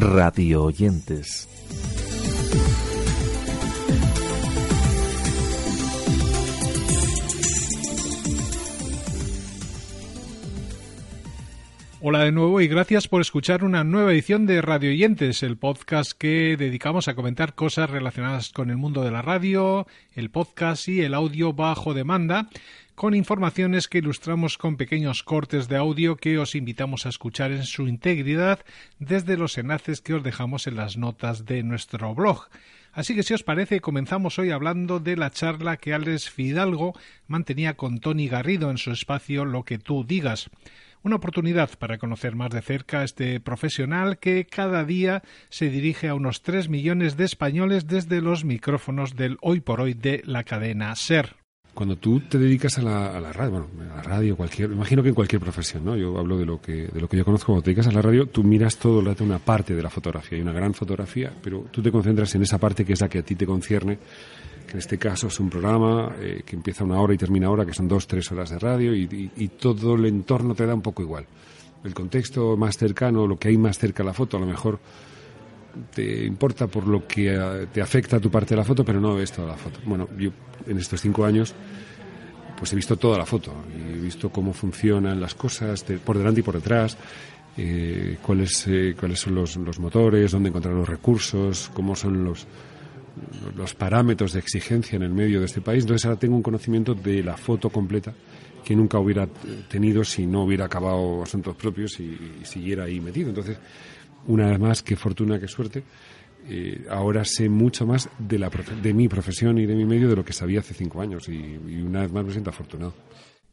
radio oyentes. Hola de nuevo y gracias por escuchar una nueva edición de Radio Oyentes, el podcast que dedicamos a comentar cosas relacionadas con el mundo de la radio, el podcast y el audio bajo demanda, con informaciones que ilustramos con pequeños cortes de audio que os invitamos a escuchar en su integridad desde los enlaces que os dejamos en las notas de nuestro blog. Así que si os parece, comenzamos hoy hablando de la charla que Alex Fidalgo mantenía con Tony Garrido en su espacio Lo que tú digas una oportunidad para conocer más de cerca a este profesional que cada día se dirige a unos 3 millones de españoles desde los micrófonos del hoy por hoy de la cadena SER. Cuando tú te dedicas a la, radio, bueno, a la radio, cualquier, imagino que en cualquier profesión, ¿no? Yo hablo de lo que de lo que yo conozco. Cuando te dedicas a la radio, tú miras todo el una parte de la fotografía, hay una gran fotografía, pero tú te concentras en esa parte que es la que a ti te concierne que en este caso es un programa eh, que empieza una hora y termina ahora, que son dos, tres horas de radio, y, todo el entorno te da un poco igual. El contexto más cercano, lo que hay más cerca a la foto, a lo mejor te importa por lo que eh, te afecta a tu parte de la foto, pero no ves toda la foto. Bueno, yo en estos cinco años pues he visto toda la foto y he visto cómo funcionan las cosas por delante y por detrás, eh, cuáles, cuáles son los, los, motores, dónde encontrar los recursos, cómo son los, los parámetros de exigencia en el medio de este país. Entonces ahora tengo un conocimiento de la foto completa que nunca hubiera tenido si no hubiera acabado asuntos propios y, siguiera ahí metido. Entonces, una vez más, qué fortuna, qué suerte. Eh, ahora sé mucho más de, la, de mi profesión y de mi medio de lo que sabía hace cinco años y, y una vez más me siento afortunado.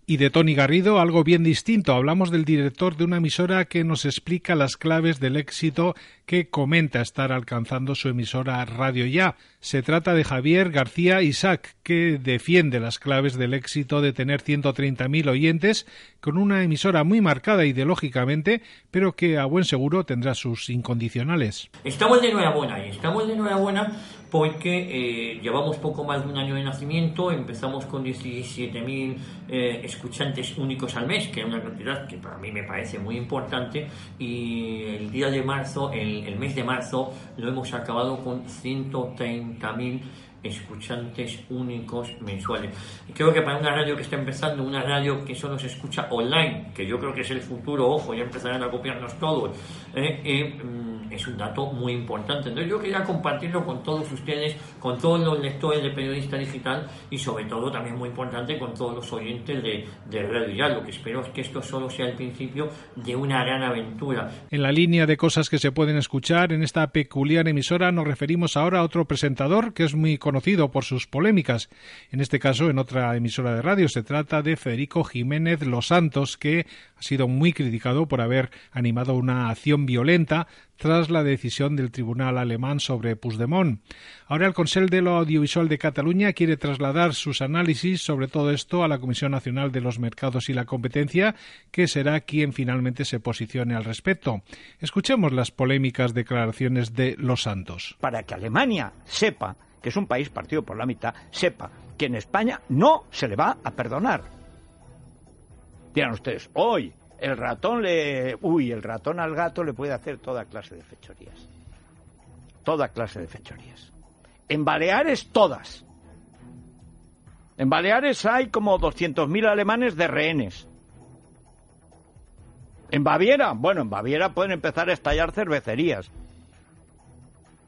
Y de Tony Garrido, algo bien distinto. Hablamos del director de una emisora que nos explica las claves del éxito que comenta estar alcanzando su emisora Radio Ya. Se trata de Javier García Isaac, que defiende las claves del éxito de tener 130.000 oyentes con una emisora muy marcada ideológicamente, pero que a buen seguro tendrá sus incondicionales. Estamos de enhorabuena y estamos de enhorabuena porque eh, llevamos poco más de un año de nacimiento, empezamos con 17.000 eh, escuchantes únicos al mes, que es una cantidad que para mí me parece muy importante, y el día de marzo, el, el mes de marzo, lo hemos acabado con 130.000 escuchantes únicos mensuales. Y creo que para una radio que está empezando, una radio que solo se escucha online, que yo creo que es el futuro, ojo, ya empezarán a copiarnos todos, eh, eh, mm, es un dato muy importante. Entonces yo quería compartirlo con todos ustedes, con todos los lectores de Periodista Digital y sobre todo también muy importante con todos los oyentes de, de Radio Ya. Lo que espero es que esto solo sea el principio de una gran aventura. En la línea de cosas que se pueden escuchar en esta peculiar emisora nos referimos ahora a otro presentador que es muy conocido por sus polémicas. En este caso, en otra emisora de radio, se trata de Federico Jiménez Los Santos, que ha sido muy criticado por haber animado una acción violenta tras la decisión del tribunal alemán sobre Puigdemont. Ahora el Consell de lo Audiovisual de Cataluña quiere trasladar sus análisis sobre todo esto a la Comisión Nacional de los Mercados y la Competencia, que será quien finalmente se posicione al respecto. Escuchemos las polémicas declaraciones de Los Santos. Para que Alemania sepa que es un país partido por la mitad, sepa que en España no se le va a perdonar. Dirán ustedes, hoy el ratón le... Uy, el ratón al gato le puede hacer toda clase de fechorías. Toda clase de fechorías. En Baleares, todas. En Baleares hay como 200.000 alemanes de rehenes. En Baviera, bueno, en Baviera pueden empezar a estallar cervecerías.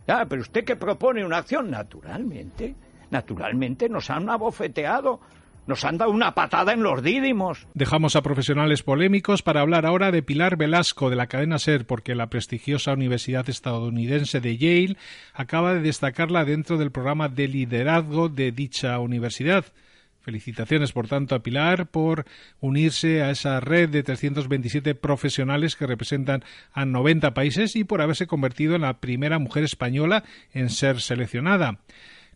Ah, pero usted que propone una acción, naturalmente, naturalmente nos han abofeteado, nos han dado una patada en los dídimos. Dejamos a profesionales polémicos para hablar ahora de Pilar Velasco de la cadena SER, porque la prestigiosa Universidad estadounidense de Yale acaba de destacarla dentro del programa de liderazgo de dicha universidad. Felicitaciones, por tanto, a Pilar por unirse a esa red de 327 profesionales que representan a 90 países y por haberse convertido en la primera mujer española en ser seleccionada.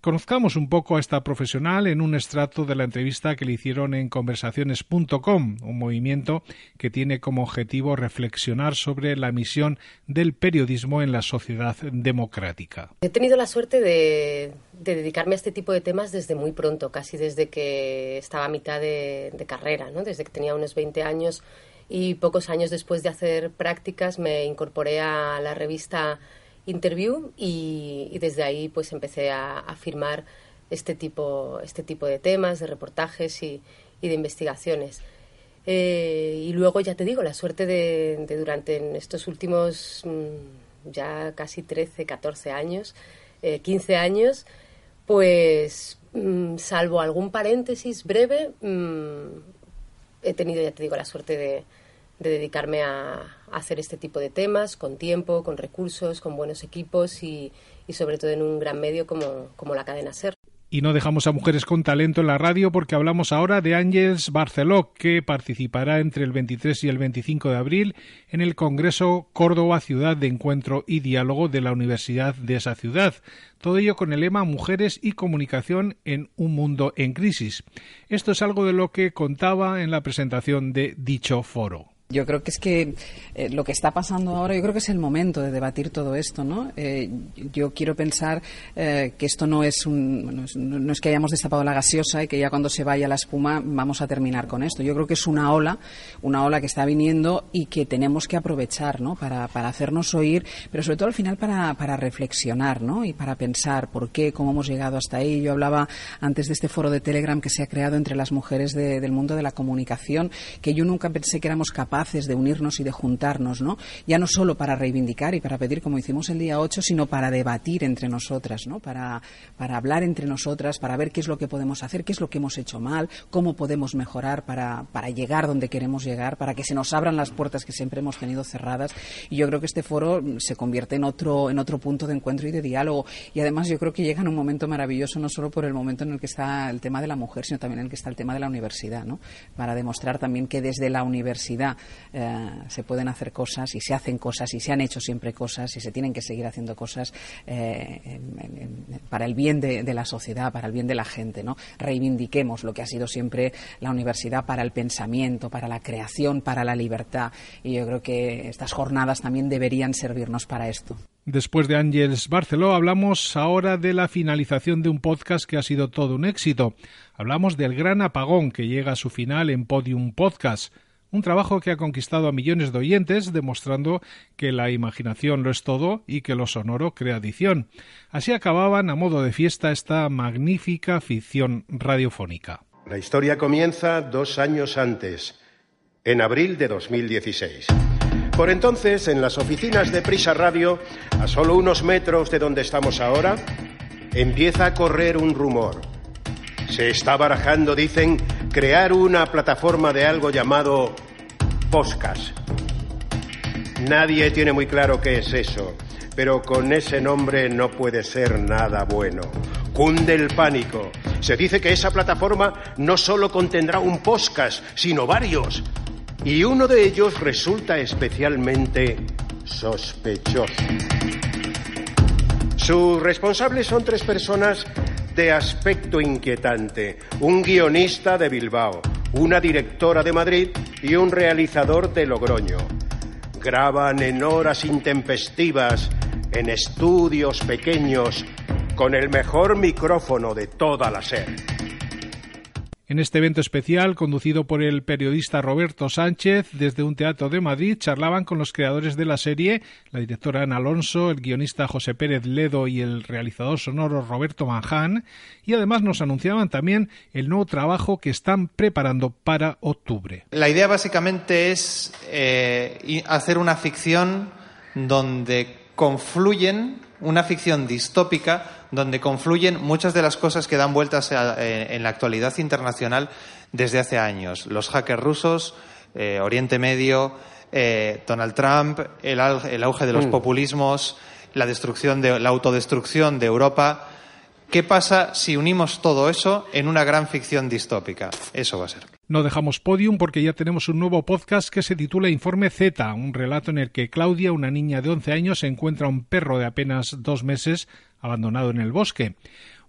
Conozcamos un poco a esta profesional en un estrato de la entrevista que le hicieron en conversaciones.com, un movimiento que tiene como objetivo reflexionar sobre la misión del periodismo en la sociedad democrática. He tenido la suerte de, dedicarme a este tipo de temas desde muy pronto, casi desde que estaba a mitad de, carrera, ¿no? desde que tenía unos 20 años y pocos años después de hacer prácticas me incorporé a la revista Interview y, desde ahí pues empecé a, firmar este tipo, este tipo de temas, de reportajes y, de investigaciones. Eh, y luego, ya te digo, la suerte de, durante estos últimos mm, ya casi 13, 14 años, 15 eh, años, pues mm, salvo algún paréntesis breve, mm, he tenido, ya te digo, la suerte de, dedicarme a, hacer este tipo de temas con tiempo, con recursos, con buenos equipos y, y sobre todo en un gran medio como, como la cadena SER. Y no dejamos a Mujeres con Talento en la radio porque hablamos ahora de Ángeles Barceló, que participará entre el 23 y el 25 de abril en el Congreso Córdoba Ciudad de Encuentro y Diálogo de la Universidad de esa ciudad. Todo ello con el lema Mujeres y Comunicación en un mundo en crisis. Esto es algo de lo que contaba en la presentación de dicho foro. Yo creo que es que eh, lo que está pasando ahora, yo creo que es el momento de debatir todo esto, ¿no? Eh, yo quiero pensar eh, que esto no es un, no es que hayamos destapado la gaseosa y que ya cuando se vaya la espuma vamos a terminar con esto. Yo creo que es una ola, una ola que está viniendo y que tenemos que aprovechar, ¿no? Para, para hacernos oír, pero sobre todo al final para, para reflexionar, ¿no? Y para pensar por qué, cómo hemos llegado hasta ahí. Yo hablaba antes de este foro de Telegram que se ha creado entre las mujeres del mundo de la comunicación, que yo nunca pensé que éramos capaces de unirnos y de juntarnos, ¿no? Ya no solo para reivindicar y para pedir, como hicimos el día 8, sino para debatir entre nosotras, ¿no? Para, hablar entre nosotras, para ver qué es lo que podemos hacer, qué es lo que hemos hecho mal, cómo podemos mejorar para, para llegar donde queremos llegar, para que se nos abran las puertas que siempre hemos tenido cerradas. Y yo creo que este foro se convierte en otro, en otro punto de encuentro y de diálogo. Y además yo creo que llega en un momento maravilloso, no solo por el momento en el que está el tema de la mujer, sino también en el que está el tema de la universidad, ¿no? Para demostrar también que desde la universidad eh, se pueden hacer cosas y se hacen cosas y se han hecho siempre cosas y se tienen que seguir haciendo cosas eh, para el bien de, la sociedad, para el bien de la gente. ¿no? Reivindiquemos lo que ha sido siempre la universidad para el pensamiento, para la creación, para la libertad. Y yo creo que estas jornadas también deberían servirnos para esto. Después de Ángeles Barceló, hablamos ahora de la finalización de un podcast que ha sido todo un éxito. Hablamos del gran apagón que llega a su final en Podium Podcast un trabajo que ha conquistado a millones de oyentes, demostrando que la imaginación lo es todo y que lo sonoro crea adición. Así acababan a modo de fiesta esta magnífica ficción radiofónica. La historia comienza dos años antes, en abril de 2016. Por entonces, en las oficinas de Prisa Radio, a solo unos metros de donde estamos ahora, empieza a correr un rumor. Se está barajando, dicen, crear una plataforma de algo llamado podcast. Nadie tiene muy claro qué es eso, pero con ese nombre no puede ser nada bueno. Cunde el pánico. Se dice que esa plataforma no solo contendrá un podcast, sino varios. Y uno de ellos resulta especialmente sospechoso. Sus responsables son tres personas de aspecto inquietante, un guionista de Bilbao, una directora de Madrid y un realizador de Logroño. Graban en horas intempestivas, en estudios pequeños, con el mejor micrófono de toda la SER. En este evento especial, conducido por el periodista Roberto Sánchez desde un teatro de Madrid, charlaban con los creadores de la serie, la directora Ana Alonso, el guionista José Pérez Ledo y el realizador sonoro Roberto Manján, y además nos anunciaban también el nuevo trabajo que están preparando para octubre. La idea básicamente es eh, hacer una ficción donde confluyen una ficción distópica donde confluyen muchas de las cosas que dan vueltas eh, en la actualidad internacional desde hace años. Los hackers rusos, eh, Oriente Medio, eh, Donald Trump, el, auge de los mm. populismos, la destrucción de la autodestrucción de Europa. ¿Qué pasa si unimos todo eso en una gran ficción distópica? Eso va a ser. No dejamos podium porque ya tenemos un nuevo podcast que se titula Informe Z, un relato en el que Claudia, una niña de 11 años, encuentra un perro de apenas dos meses abandonado en el bosque.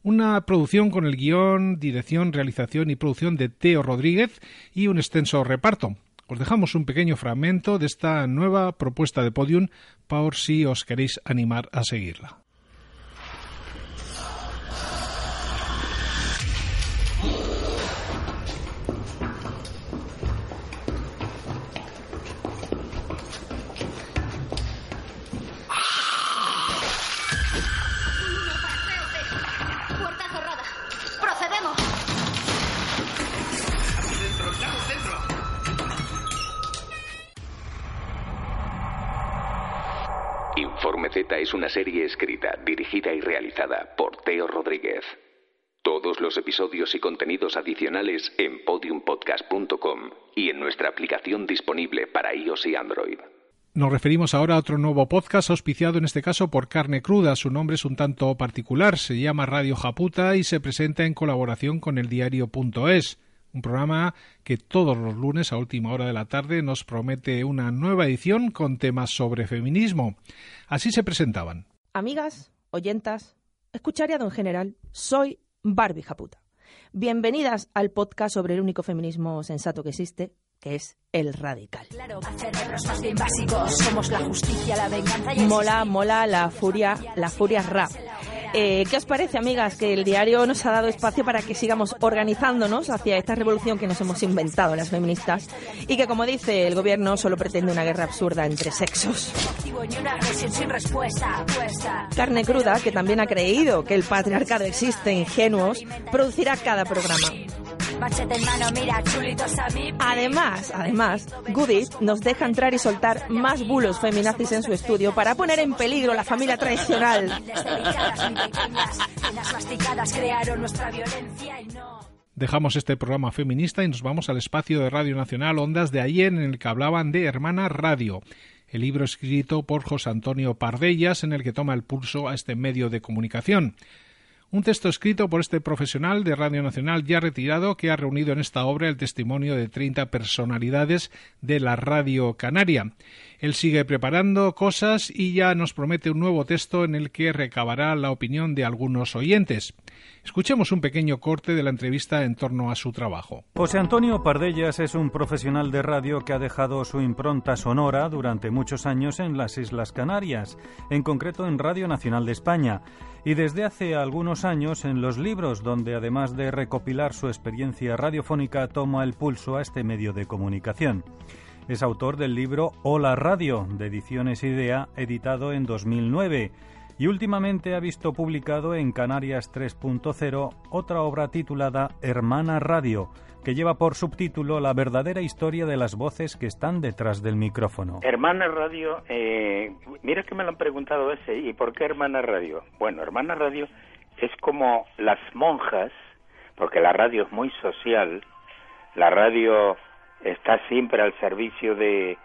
Una producción con el guion, dirección, realización y producción de Teo Rodríguez y un extenso reparto. Os dejamos un pequeño fragmento de esta nueva propuesta de podium por si os queréis animar a seguirla. Es una serie escrita, dirigida y realizada por Teo Rodríguez. Todos los episodios y contenidos adicionales en podiumpodcast.com y en nuestra aplicación disponible para iOS y Android. Nos referimos ahora a otro nuevo podcast auspiciado en este caso por Carne Cruda. Su nombre es un tanto particular, se llama Radio Japuta y se presenta en colaboración con el diario.es un programa que todos los lunes a última hora de la tarde nos promete una nueva edición con temas sobre feminismo. Así se presentaban. Amigas, oyentas, escuchariado en general, soy Barbie Japuta. Bienvenidas al podcast sobre el único feminismo sensato que existe, que es el radical. Mola, mola la furia, la furia rap. Eh, ¿Qué os parece, amigas, que el diario nos ha dado espacio para que sigamos organizándonos hacia esta revolución que nos hemos inventado las feministas y que, como dice el gobierno, solo pretende una guerra absurda entre sexos? Carne cruda, que también ha creído que el patriarcado existe ingenuos, producirá cada programa. Además, además, Goody nos deja entrar y soltar más bulos feminazis en su estudio para poner en peligro la familia tradicional. Dejamos este programa feminista y nos vamos al espacio de Radio Nacional Ondas de ayer en el que hablaban de Hermana Radio, el libro escrito por José Antonio Pardellas en el que toma el pulso a este medio de comunicación. Un texto escrito por este profesional de Radio Nacional ya retirado que ha reunido en esta obra el testimonio de 30 personalidades de la radio canaria. Él sigue preparando cosas y ya nos promete un nuevo texto en el que recabará la opinión de algunos oyentes. Escuchemos un pequeño corte de la entrevista en torno a su trabajo. José Antonio Pardellas es un profesional de radio que ha dejado su impronta sonora durante muchos años en las Islas Canarias, en concreto en Radio Nacional de España y desde hace algunos años en los libros donde además de recopilar su experiencia radiofónica toma el pulso a este medio de comunicación. Es autor del libro Hola Radio, de Ediciones Idea, editado en 2009, y últimamente ha visto publicado en Canarias 3.0 otra obra titulada Hermana Radio, que lleva por subtítulo La verdadera historia de las voces que están detrás del micrófono. Hermana Radio, eh, mira que me lo han preguntado ese, ¿y por qué Hermana Radio? Bueno, Hermana Radio es como las monjas, porque la radio es muy social, la radio está siempre al servicio de,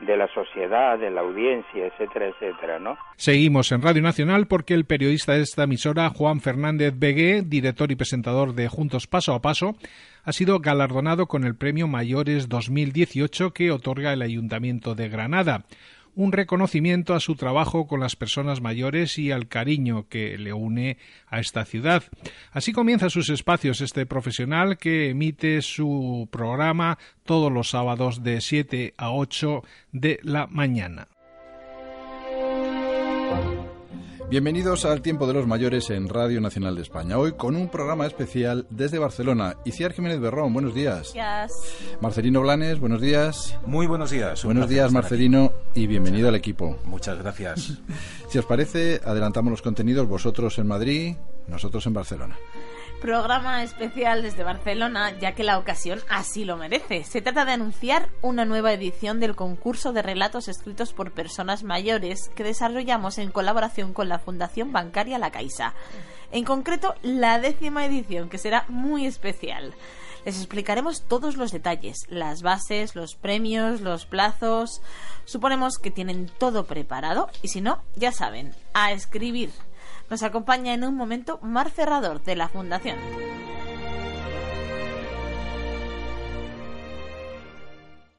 de la sociedad, de la audiencia, etcétera, etcétera, ¿no? Seguimos en Radio Nacional porque el periodista de esta emisora, Juan Fernández Begué, director y presentador de Juntos Paso a Paso, ha sido galardonado con el Premio Mayores 2018 que otorga el Ayuntamiento de Granada un reconocimiento a su trabajo con las personas mayores y al cariño que le une a esta ciudad. Así comienza sus espacios este profesional que emite su programa todos los sábados de 7 a 8 de la mañana. Bienvenidos al Tiempo de los Mayores en Radio Nacional de España. Hoy con un programa especial desde Barcelona. Iciar Jiménez Berrón, buenos días. Gracias. Marcelino Blanes, buenos días. Muy buenos días. Buenos días, Marcelino, y bienvenido al equipo. Muchas gracias. si os parece, adelantamos los contenidos, vosotros en Madrid, nosotros en Barcelona programa especial desde Barcelona, ya que la ocasión así lo merece. Se trata de anunciar una nueva edición del concurso de relatos escritos por personas mayores que desarrollamos en colaboración con la Fundación Bancaria La Caixa. En concreto, la décima edición, que será muy especial. Les explicaremos todos los detalles, las bases, los premios, los plazos. Suponemos que tienen todo preparado y si no, ya saben, a escribir nos acompaña en un momento Mar Cerrador de la Fundación.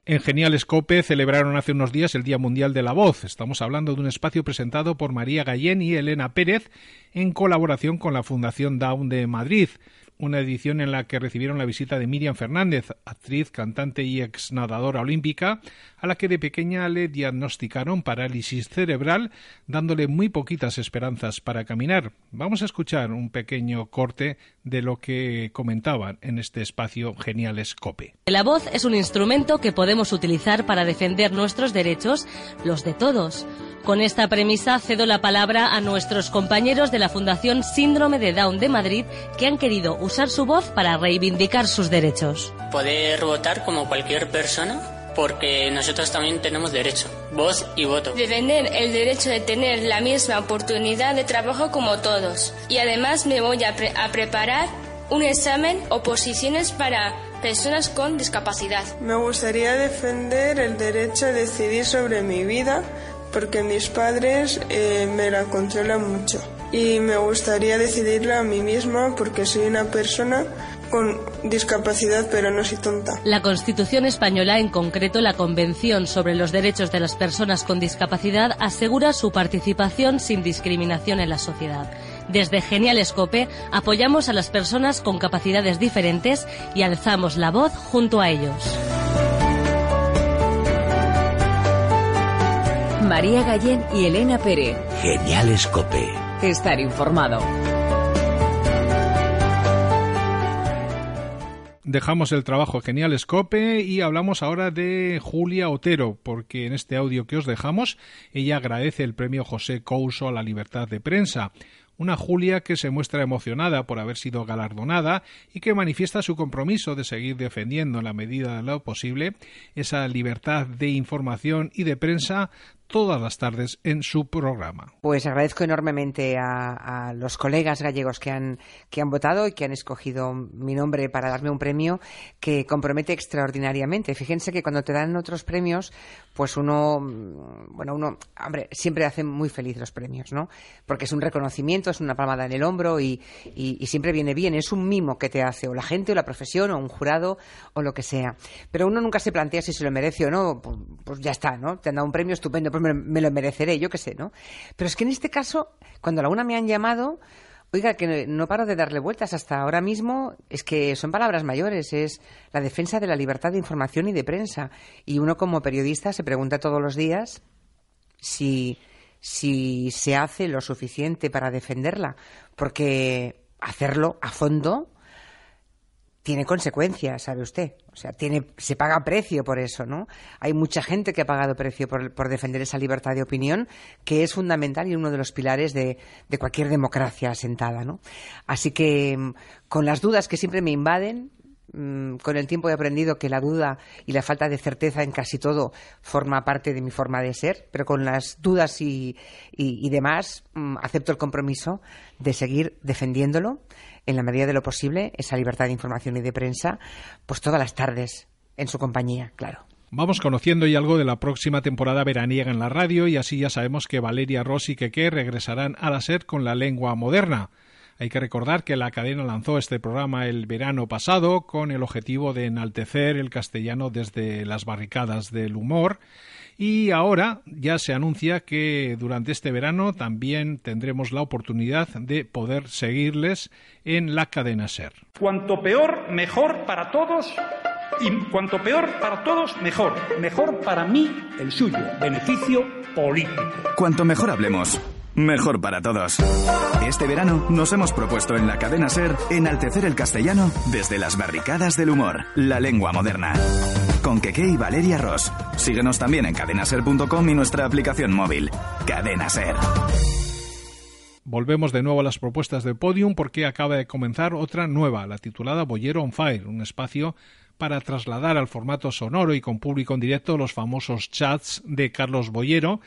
En Genial Escope celebraron hace unos días el Día Mundial de la Voz. Estamos hablando de un espacio presentado por María Gallén y Elena Pérez en colaboración con la Fundación Down de Madrid una edición en la que recibieron la visita de Miriam Fernández, actriz, cantante y ex nadadora olímpica, a la que de pequeña le diagnosticaron parálisis cerebral, dándole muy poquitas esperanzas para caminar. Vamos a escuchar un pequeño corte de lo que comentaban en este espacio Genial Escope. La voz es un instrumento que podemos utilizar para defender nuestros derechos, los de todos. Con esta premisa cedo la palabra a nuestros compañeros de la Fundación Síndrome de Down de Madrid que han querido usar su voz para reivindicar sus derechos. Poder votar como cualquier persona porque nosotros también tenemos derecho, voz y voto. Defender el derecho de tener la misma oportunidad de trabajo como todos. Y además me voy a, a preparar un examen o posiciones para personas con discapacidad. Me gustaría defender el derecho a decidir sobre mi vida porque mis padres eh, me la controlan mucho. Y me gustaría decidirla a mí misma porque soy una persona con discapacidad, pero no soy tonta. La Constitución española, en concreto la Convención sobre los Derechos de las Personas con Discapacidad, asegura su participación sin discriminación en la sociedad. Desde Genial Escope apoyamos a las personas con capacidades diferentes y alzamos la voz junto a ellos. María Gallén y Elena Pérez. Genial Escope. Estar informado. Dejamos el trabajo genial Escope y hablamos ahora de Julia Otero, porque en este audio que os dejamos ella agradece el premio José Couso a la libertad de prensa. Una Julia que se muestra emocionada por haber sido galardonada y que manifiesta su compromiso de seguir defendiendo en la medida de lo posible esa libertad de información y de prensa todas las tardes en su programa. Pues agradezco enormemente a, los colegas gallegos que han, que han votado y que han escogido mi nombre para darme un premio que compromete extraordinariamente. Fíjense que cuando te dan otros premios, pues uno, mm, bueno, uno, hombre, siempre hace muy feliz los premios, ¿no? Porque es un reconocimiento, es una palmada en el hombro y, y siempre viene bien. Es un mimo que te hace o la gente o la profesión o un jurado o lo que sea. Pero uno nunca se plantea si se lo merece o no, pues, pues ya está, ¿no? Te han dado un premio estupendo pues me, lo mereceré, yo qué sé, ¿no? Pero es que en este caso, cuando a la una me han llamado, oiga, que no paro de darle vueltas hasta ahora mismo, es que son palabras mayores, es la defensa de la libertad de información y de prensa. Y uno como periodista se pregunta todos los días si, si se hace lo suficiente para defenderla, porque hacerlo a fondo tiene consecuencias, sabe usted. O sea, tiene, se paga precio por eso, ¿no? Hay mucha gente que ha pagado precio por, defender esa libertad de opinión, que es fundamental y uno de los pilares de, cualquier democracia asentada, ¿no? Así que, mm, con las dudas que siempre me invaden, mm, con el tiempo he aprendido que la duda y la falta de certeza en casi todo forma parte de mi forma de ser, pero con las dudas y, y demás mm, acepto el compromiso de seguir defendiéndolo en la medida de lo posible, esa libertad de información y de prensa, pues todas las tardes en su compañía, claro. Vamos conociendo ya algo de la próxima temporada veraniega en la radio y así ya sabemos que Valeria Ross y Keke regresarán a la SER con la lengua moderna. Hay que recordar que la cadena lanzó este programa el verano pasado con el objetivo de enaltecer el castellano desde las barricadas del humor y ahora ya se anuncia que durante este verano también tendremos la oportunidad de poder seguirles en la cadena SER. Cuanto peor, mejor para todos. Y cuanto peor para todos, mejor. Mejor para mí, el suyo. Beneficio político. Cuanto mejor hablemos, Mejor para todos. Este verano nos hemos propuesto en la cadena Ser enaltecer el castellano desde las barricadas del humor, la lengua moderna. Con Keke y Valeria Ross. Síguenos también en cadenaser.com y nuestra aplicación móvil. Cadena Ser. Volvemos de nuevo a las propuestas de Podium porque acaba de comenzar otra nueva, la titulada Bollero on Fire, un espacio para trasladar al formato sonoro y con público en directo los famosos chats de Carlos Bollero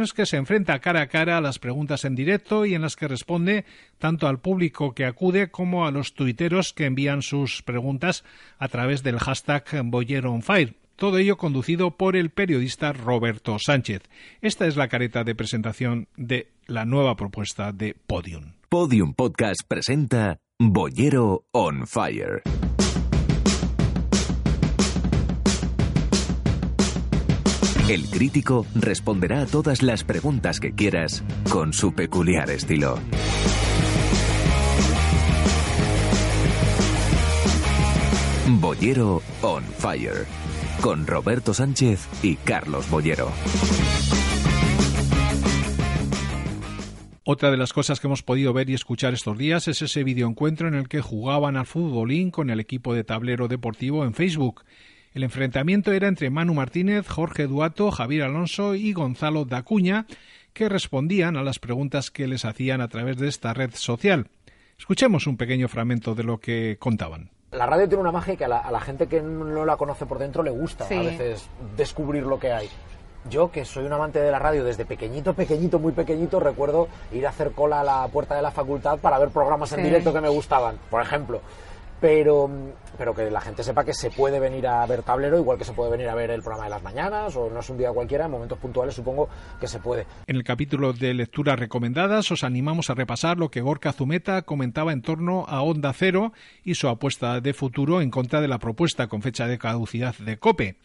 en que se enfrenta cara a cara a las preguntas en directo y en las que responde tanto al público que acude como a los tuiteros que envían sus preguntas a través del hashtag BoyeroOnFire. Todo ello conducido por el periodista Roberto Sánchez. Esta es la careta de presentación de la nueva propuesta de Podium. Podium Podcast presenta Boyero on Fire. El crítico responderá a todas las preguntas que quieras con su peculiar estilo. Bollero on Fire, con Roberto Sánchez y Carlos Bollero. Otra de las cosas que hemos podido ver y escuchar estos días es ese videoencuentro en el que jugaban al futbolín con el equipo de tablero deportivo en Facebook el enfrentamiento era entre Manu Martínez, Jorge Duato, Javier Alonso y Gonzalo Dacuña, que respondían a las preguntas que les hacían a través de esta red social. Escuchemos un pequeño fragmento de lo que contaban. la radio tiene una magia que a la, gente que no la conoce por dentro le gusta a veces descubrir lo que hay. Yo, que soy un amante de la radio desde pequeñito, pequeñito, muy pequeñito, recuerdo ir a hacer cola a la puerta de la facultad para ver programas en directo que me gustaban, por ejemplo pero, pero que la gente sepa que se puede venir a ver tablero, igual que se puede venir a ver el programa de las mañanas, o no es un día cualquiera, en momentos puntuales supongo que se puede. En el capítulo de lecturas recomendadas os animamos a repasar lo que Gorka Zumeta comentaba en torno a Onda Cero y su apuesta de futuro en contra de la propuesta con fecha de caducidad de COPE.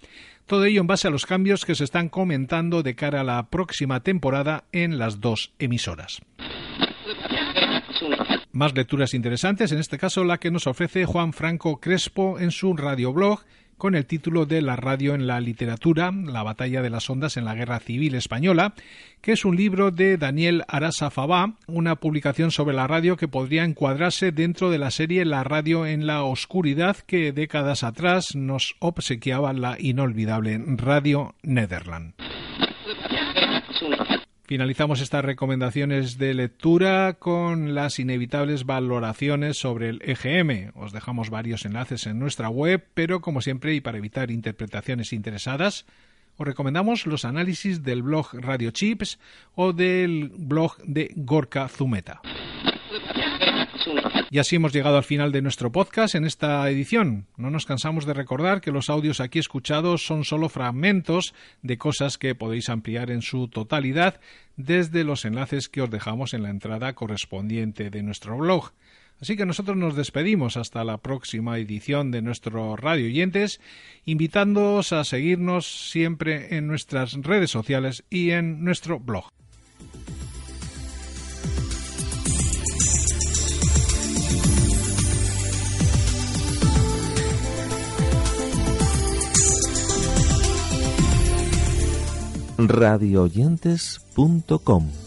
Todo ello en base a los cambios que se están comentando de cara a la próxima temporada en las dos emisoras. Más lecturas interesantes, en este caso la que nos ofrece Juan Franco Crespo en su radioblog con el título de La radio en la literatura, la batalla de las ondas en la Guerra Civil Española, que es un libro de Daniel Arasa Fabá, una publicación sobre la radio que podría encuadrarse dentro de la serie La radio en la oscuridad que décadas atrás nos obsequiaba la inolvidable Radio Netherland. Finalizamos estas recomendaciones de lectura con las inevitables valoraciones sobre el EGM. Os dejamos varios enlaces en nuestra web, pero como siempre y para evitar interpretaciones interesadas, os recomendamos los análisis del blog Radio Chips o del blog de Gorka Zumeta. Y así hemos llegado al final de nuestro podcast en esta edición. No nos cansamos de recordar que los audios aquí escuchados son solo fragmentos de cosas que podéis ampliar en su totalidad desde los enlaces que os dejamos en la entrada correspondiente de nuestro blog. Así que nosotros nos despedimos hasta la próxima edición de nuestro Radio Oyentes, invitándoos a seguirnos siempre en nuestras redes sociales y en nuestro blog. radioyentes.com